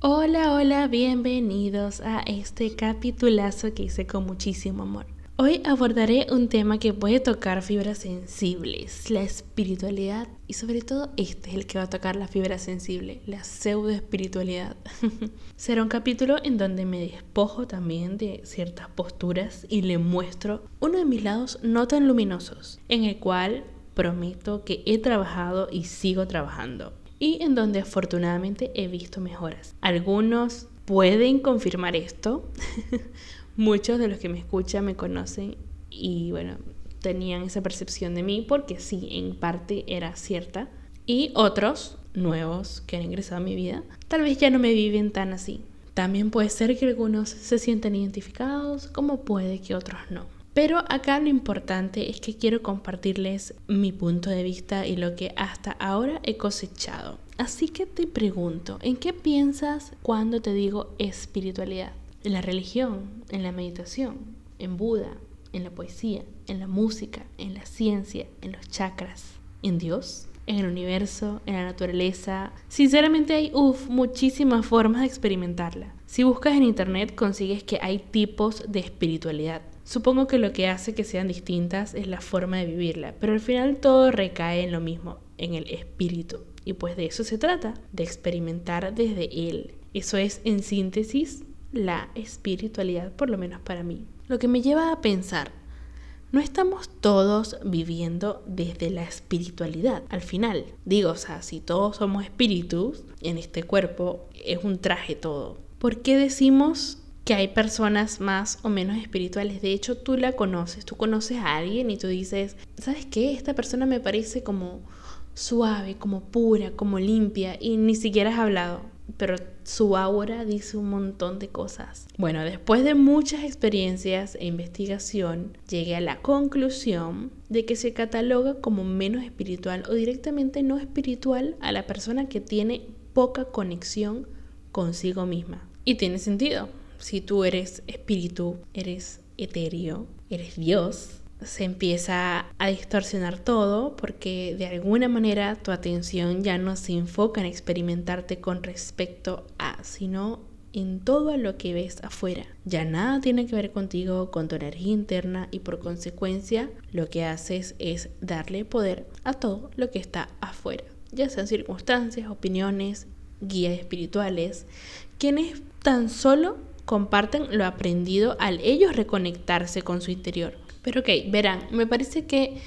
Hola, hola, bienvenidos a este capitulazo que hice con muchísimo amor. Hoy abordaré un tema que puede tocar fibras sensibles, la espiritualidad y sobre todo este es el que va a tocar la fibra sensible, la pseudo espiritualidad. Será un capítulo en donde me despojo también de ciertas posturas y le muestro uno de mis lados no tan luminosos, en el cual prometo que he trabajado y sigo trabajando y en donde afortunadamente he visto mejoras. Algunos pueden confirmar esto. Muchos de los que me escuchan me conocen y bueno, tenían esa percepción de mí porque sí, en parte era cierta. Y otros nuevos que han ingresado a mi vida, tal vez ya no me viven tan así. También puede ser que algunos se sientan identificados, como puede que otros no. Pero acá lo importante es que quiero compartirles mi punto de vista y lo que hasta ahora he cosechado. Así que te pregunto, ¿en qué piensas cuando te digo espiritualidad? En la religión, en la meditación, en Buda, en la poesía, en la música, en la ciencia, en los chakras, en Dios, en el universo, en la naturaleza. Sinceramente hay, uff, muchísimas formas de experimentarla. Si buscas en internet consigues que hay tipos de espiritualidad. Supongo que lo que hace que sean distintas es la forma de vivirla, pero al final todo recae en lo mismo, en el espíritu. Y pues de eso se trata, de experimentar desde él. Eso es, en síntesis, la espiritualidad, por lo menos para mí. Lo que me lleva a pensar, no estamos todos viviendo desde la espiritualidad. Al final, digo, o sea, si todos somos espíritus, en este cuerpo es un traje todo. ¿Por qué decimos que hay personas más o menos espirituales? De hecho, tú la conoces, tú conoces a alguien y tú dices, ¿sabes qué? Esta persona me parece como suave, como pura, como limpia y ni siquiera has hablado pero su aura dice un montón de cosas. Bueno, después de muchas experiencias e investigación, llegué a la conclusión de que se cataloga como menos espiritual o directamente no espiritual a la persona que tiene poca conexión consigo misma. Y tiene sentido. Si tú eres espíritu, eres etéreo, eres Dios, se empieza a distorsionar todo porque de alguna manera tu atención ya no se enfoca en experimentarte con respecto a, sino en todo lo que ves afuera. Ya nada tiene que ver contigo, con tu energía interna y por consecuencia lo que haces es darle poder a todo lo que está afuera, ya sean circunstancias, opiniones, guías espirituales, quienes tan solo comparten lo aprendido al ellos reconectarse con su interior pero ok, verán, me parece que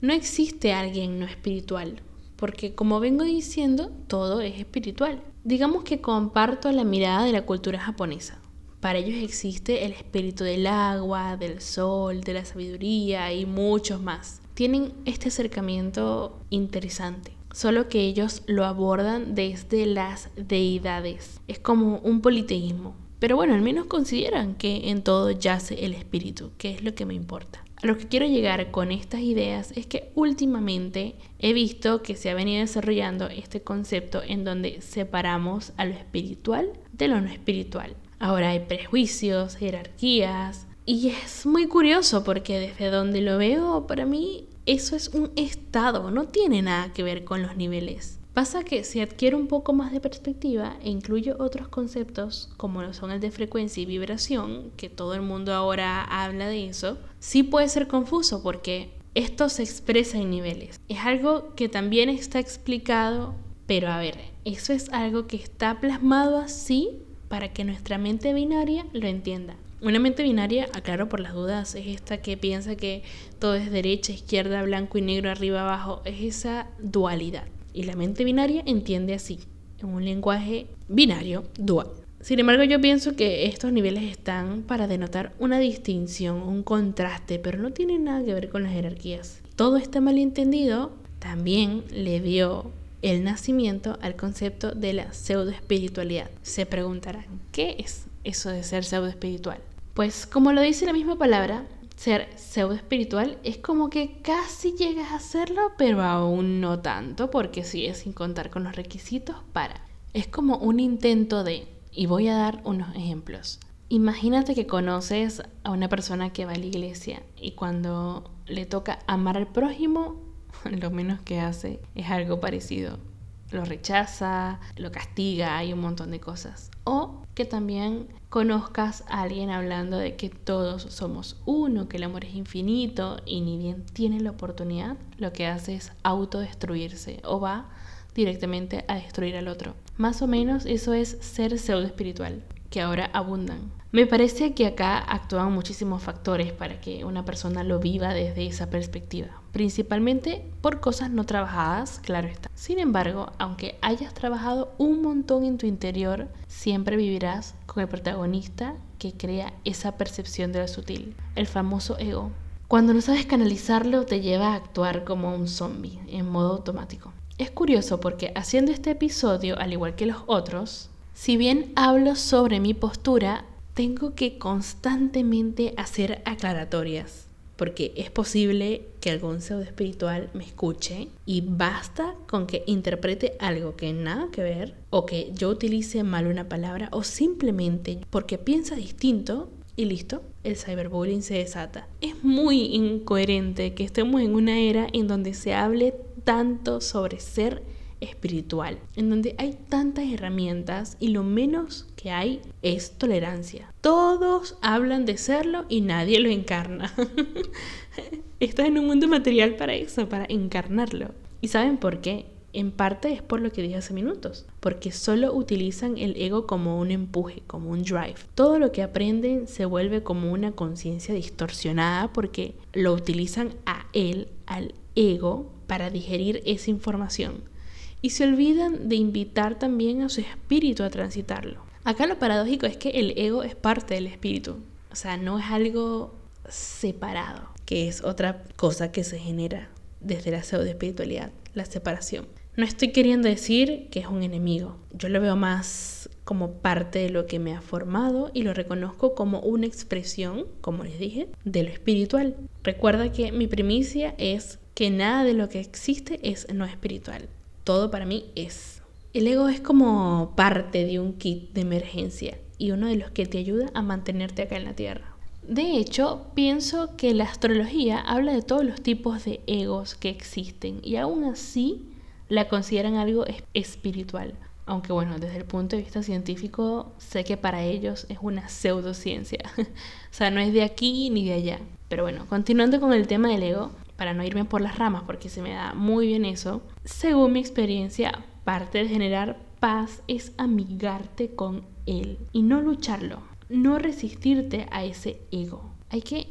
no existe alguien no espiritual, porque como vengo diciendo, todo es espiritual. Digamos que comparto la mirada de la cultura japonesa. Para ellos existe el espíritu del agua, del sol, de la sabiduría y muchos más. Tienen este acercamiento interesante, solo que ellos lo abordan desde las deidades. Es como un politeísmo. Pero bueno, al menos consideran que en todo yace el espíritu, que es lo que me importa. A lo que quiero llegar con estas ideas es que últimamente he visto que se ha venido desarrollando este concepto en donde separamos a lo espiritual de lo no espiritual. Ahora hay prejuicios, jerarquías, y es muy curioso porque desde donde lo veo, para mí eso es un estado, no tiene nada que ver con los niveles. Pasa que si adquiero un poco más de perspectiva e incluyo otros conceptos como lo son el de frecuencia y vibración, que todo el mundo ahora habla de eso, sí puede ser confuso porque esto se expresa en niveles. Es algo que también está explicado, pero a ver, eso es algo que está plasmado así para que nuestra mente binaria lo entienda. Una mente binaria, aclaro por las dudas, es esta que piensa que todo es derecha, izquierda, blanco y negro, arriba, abajo. Es esa dualidad. Y la mente binaria entiende así, en un lenguaje binario dual. Sin embargo, yo pienso que estos niveles están para denotar una distinción, un contraste, pero no tienen nada que ver con las jerarquías. Todo este malentendido también le dio el nacimiento al concepto de la pseudoespiritualidad. Se preguntarán, ¿qué es eso de ser pseudoespiritual? Pues como lo dice la misma palabra, ser pseudo espiritual es como que casi llegas a hacerlo, pero aún no tanto, porque sigue sin contar con los requisitos para. Es como un intento de, y voy a dar unos ejemplos. Imagínate que conoces a una persona que va a la iglesia y cuando le toca amar al prójimo, lo menos que hace es algo parecido. Lo rechaza, lo castiga, hay un montón de cosas. O que también conozcas a alguien hablando de que todos somos uno, que el amor es infinito y ni bien tiene la oportunidad, lo que hace es autodestruirse o va directamente a destruir al otro. Más o menos eso es ser pseudo espiritual, que ahora abundan. Me parece que acá actúan muchísimos factores para que una persona lo viva desde esa perspectiva, principalmente por cosas no trabajadas, claro está. Sin embargo, aunque hayas trabajado un montón en tu interior, siempre vivirás con el protagonista que crea esa percepción de lo sutil, el famoso ego. Cuando no sabes canalizarlo, te lleva a actuar como un zombie, en modo automático. Es curioso porque haciendo este episodio, al igual que los otros, si bien hablo sobre mi postura, tengo que constantemente hacer aclaratorias, porque es posible que algún pseudo espiritual me escuche y basta con que interprete algo que nada que ver o que yo utilice mal una palabra o simplemente porque piensa distinto y listo, el cyberbullying se desata. Es muy incoherente que estemos en una era en donde se hable tanto sobre ser espiritual, en donde hay tantas herramientas y lo menos que hay es tolerancia. Todos hablan de serlo y nadie lo encarna. Estás en un mundo material para eso, para encarnarlo. ¿Y saben por qué? En parte es por lo que dije hace minutos, porque solo utilizan el ego como un empuje, como un drive. Todo lo que aprenden se vuelve como una conciencia distorsionada porque lo utilizan a él, al ego, para digerir esa información y se olvidan de invitar también a su espíritu a transitarlo. Acá lo paradójico es que el ego es parte del espíritu, o sea, no es algo separado, que es otra cosa que se genera desde la pseudo espiritualidad, la separación. No estoy queriendo decir que es un enemigo, yo lo veo más como parte de lo que me ha formado y lo reconozco como una expresión, como les dije, de lo espiritual. Recuerda que mi primicia es que nada de lo que existe es no espiritual todo para mí es. El ego es como parte de un kit de emergencia y uno de los que te ayuda a mantenerte acá en la Tierra. De hecho, pienso que la astrología habla de todos los tipos de egos que existen y aún así la consideran algo espiritual. Aunque bueno, desde el punto de vista científico, sé que para ellos es una pseudociencia. o sea, no es de aquí ni de allá. Pero bueno, continuando con el tema del ego, para no irme por las ramas porque se me da muy bien eso, según mi experiencia, parte de generar paz es amigarte con él y no lucharlo, no resistirte a ese ego. Hay que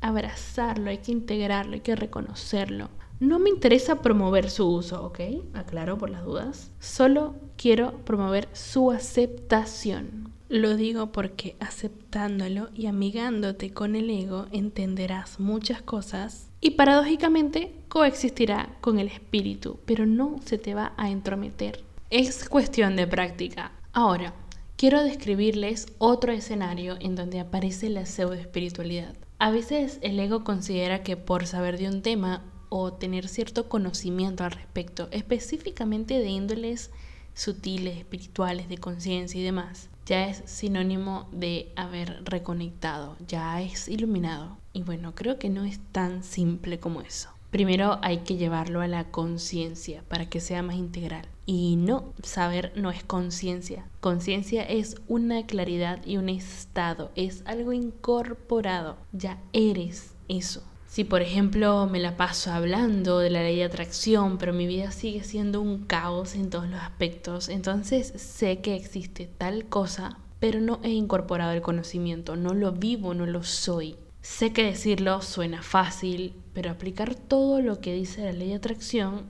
abrazarlo, hay que integrarlo, hay que reconocerlo. No me interesa promover su uso, ¿ok? Aclaro por las dudas. Solo quiero promover su aceptación. Lo digo porque aceptándolo y amigándote con el ego entenderás muchas cosas y paradójicamente coexistirá con el espíritu, pero no se te va a entrometer. Es cuestión de práctica. Ahora, quiero describirles otro escenario en donde aparece la pseudoespiritualidad. A veces el ego considera que por saber de un tema o tener cierto conocimiento al respecto, específicamente de índoles sutiles, espirituales, de conciencia y demás, ya es sinónimo de haber reconectado, ya es iluminado. Y bueno, creo que no es tan simple como eso. Primero hay que llevarlo a la conciencia para que sea más integral. Y no, saber no es conciencia. Conciencia es una claridad y un estado, es algo incorporado. Ya eres eso. Si por ejemplo me la paso hablando de la ley de atracción, pero mi vida sigue siendo un caos en todos los aspectos, entonces sé que existe tal cosa, pero no he incorporado el conocimiento, no lo vivo, no lo soy. Sé que decirlo suena fácil, pero aplicar todo lo que dice la ley de atracción,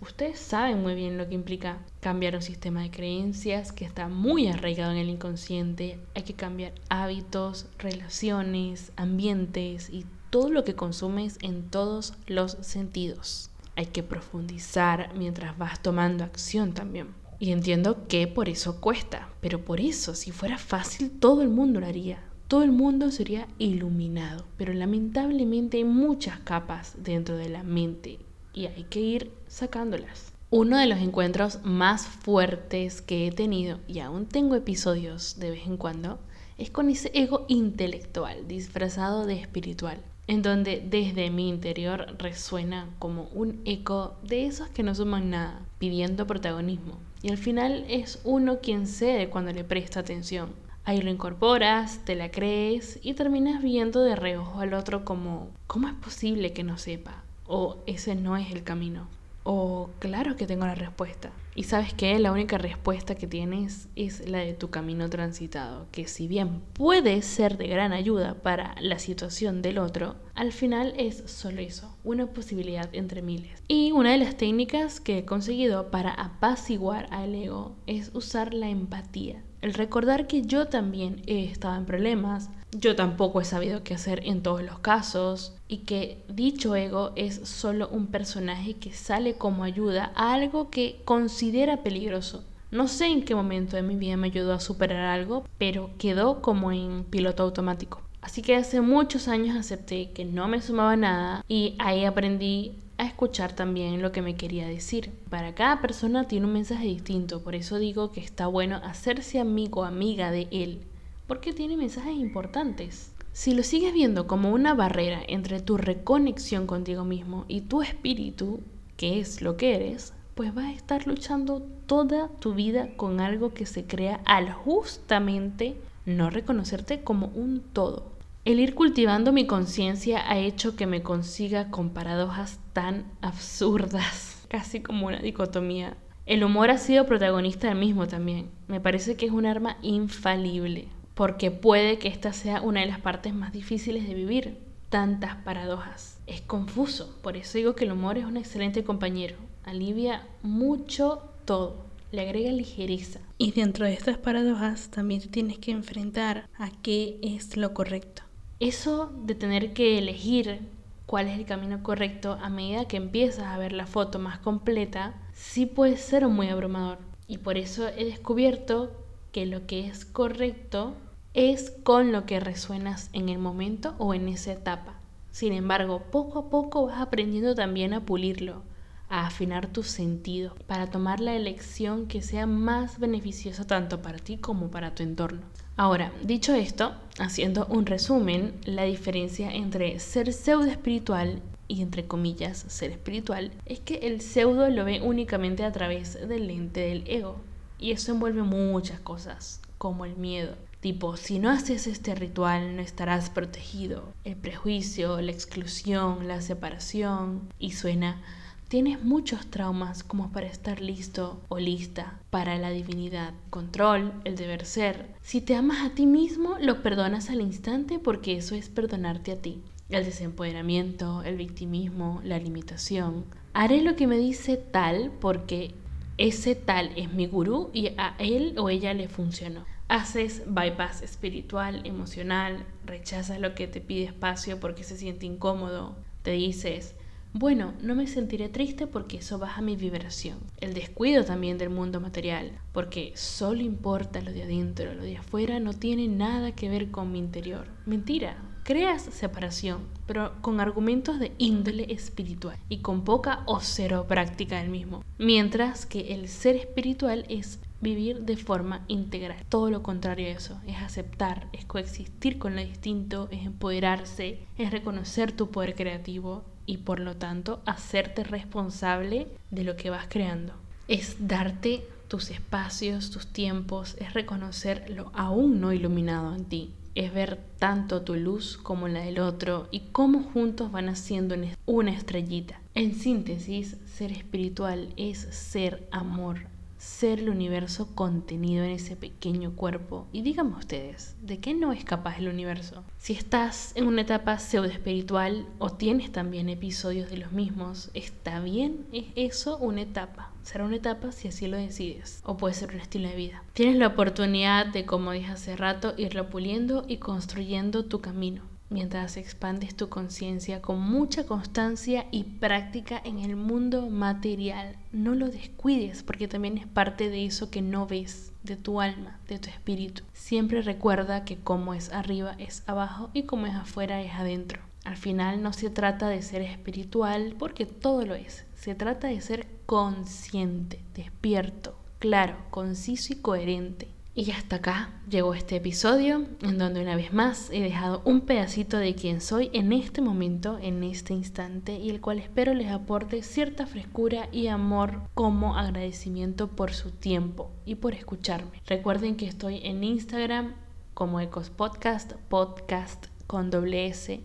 ustedes saben muy bien lo que implica cambiar un sistema de creencias que está muy arraigado en el inconsciente. Hay que cambiar hábitos, relaciones, ambientes y todo lo que consumes en todos los sentidos. Hay que profundizar mientras vas tomando acción también. Y entiendo que por eso cuesta, pero por eso, si fuera fácil, todo el mundo lo haría todo el mundo sería iluminado, pero lamentablemente hay muchas capas dentro de la mente y hay que ir sacándolas. Uno de los encuentros más fuertes que he tenido, y aún tengo episodios de vez en cuando, es con ese ego intelectual disfrazado de espiritual. En donde desde mi interior resuena como un eco de esos que no suman nada, pidiendo protagonismo. Y al final es uno quien cede cuando le presta atención. Ahí lo incorporas, te la crees y terminas viendo de reojo al otro como, ¿cómo es posible que no sepa? O ese no es el camino. O claro que tengo la respuesta. Y sabes que la única respuesta que tienes es la de tu camino transitado, que si bien puede ser de gran ayuda para la situación del otro, al final es solo eso, una posibilidad entre miles. Y una de las técnicas que he conseguido para apaciguar al ego es usar la empatía. El recordar que yo también he estado en problemas, yo tampoco he sabido qué hacer en todos los casos y que dicho ego es solo un personaje que sale como ayuda a algo que considera peligroso. No sé en qué momento de mi vida me ayudó a superar algo, pero quedó como en piloto automático. Así que hace muchos años acepté que no me sumaba nada y ahí aprendí a escuchar también lo que me quería decir. Para cada persona tiene un mensaje distinto, por eso digo que está bueno hacerse amigo o amiga de él porque tiene mensajes importantes. Si lo sigues viendo como una barrera entre tu reconexión contigo mismo y tu espíritu, que es lo que eres, pues vas a estar luchando toda tu vida con algo que se crea al justamente no reconocerte como un todo. El ir cultivando mi conciencia ha hecho que me consiga con paradojas tan absurdas, casi como una dicotomía. El humor ha sido protagonista del mismo también. Me parece que es un arma infalible porque puede que esta sea una de las partes más difíciles de vivir. Tantas paradojas. Es confuso, por eso digo que el humor es un excelente compañero. Alivia mucho todo, le agrega ligereza. Y dentro de estas paradojas también tienes que enfrentar a qué es lo correcto. Eso de tener que elegir cuál es el camino correcto a medida que empiezas a ver la foto más completa, sí puede ser muy abrumador. Y por eso he descubierto que lo que es correcto es con lo que resuenas en el momento o en esa etapa. Sin embargo, poco a poco vas aprendiendo también a pulirlo, a afinar tus sentidos, para tomar la elección que sea más beneficiosa tanto para ti como para tu entorno. Ahora, dicho esto, haciendo un resumen, la diferencia entre ser pseudo espiritual y entre comillas ser espiritual es que el pseudo lo ve únicamente a través del lente del ego y eso envuelve muchas cosas como el miedo, Tipo, si no haces este ritual no estarás protegido. El prejuicio, la exclusión, la separación. Y suena, tienes muchos traumas como para estar listo o lista para la divinidad. Control, el deber ser. Si te amas a ti mismo, lo perdonas al instante porque eso es perdonarte a ti. El desempoderamiento, el victimismo, la limitación. Haré lo que me dice tal porque ese tal es mi gurú y a él o ella le funcionó. Haces bypass espiritual, emocional, rechazas lo que te pide espacio porque se siente incómodo. Te dices, bueno, no me sentiré triste porque eso baja mi vibración. El descuido también del mundo material, porque solo importa lo de adentro, lo de afuera no tiene nada que ver con mi interior. Mentira, creas separación, pero con argumentos de índole espiritual y con poca o cero práctica del mismo. Mientras que el ser espiritual es vivir de forma integral. Todo lo contrario a eso, es aceptar, es coexistir con lo distinto, es empoderarse, es reconocer tu poder creativo y por lo tanto hacerte responsable de lo que vas creando. Es darte tus espacios, tus tiempos, es reconocer lo aún no iluminado en ti, es ver tanto tu luz como la del otro y cómo juntos van haciendo una estrellita. En síntesis, ser espiritual es ser amor, ser el universo contenido en ese pequeño cuerpo. Y díganme ustedes, ¿de qué no es capaz el universo? Si estás en una etapa pseudo espiritual o tienes también episodios de los mismos, ¿está bien? ¿Es eso una etapa? Será una etapa si así lo decides. O puede ser un estilo de vida. Tienes la oportunidad de, como dije hace rato, irlo puliendo y construyendo tu camino mientras expandes tu conciencia con mucha constancia y práctica en el mundo material. No lo descuides porque también es parte de eso que no ves, de tu alma, de tu espíritu. Siempre recuerda que como es arriba es abajo y como es afuera es adentro. Al final no se trata de ser espiritual porque todo lo es. Se trata de ser consciente, despierto, claro, conciso y coherente Y hasta acá llegó este episodio en donde una vez más he dejado un pedacito de quien soy en este momento, en este instante, y el cual espero les aporte cierta frescura y amor como agradecimiento por su tiempo y por escucharme. Recuerden que estoy en Instagram como Ecos Podcast, podcast con doble S.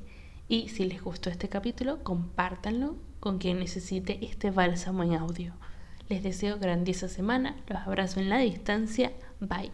Y si les gustó este capítulo, compártanlo con quien necesite este bálsamo en audio. Les deseo grandiosa semana, los abrazo en la distancia, Bye.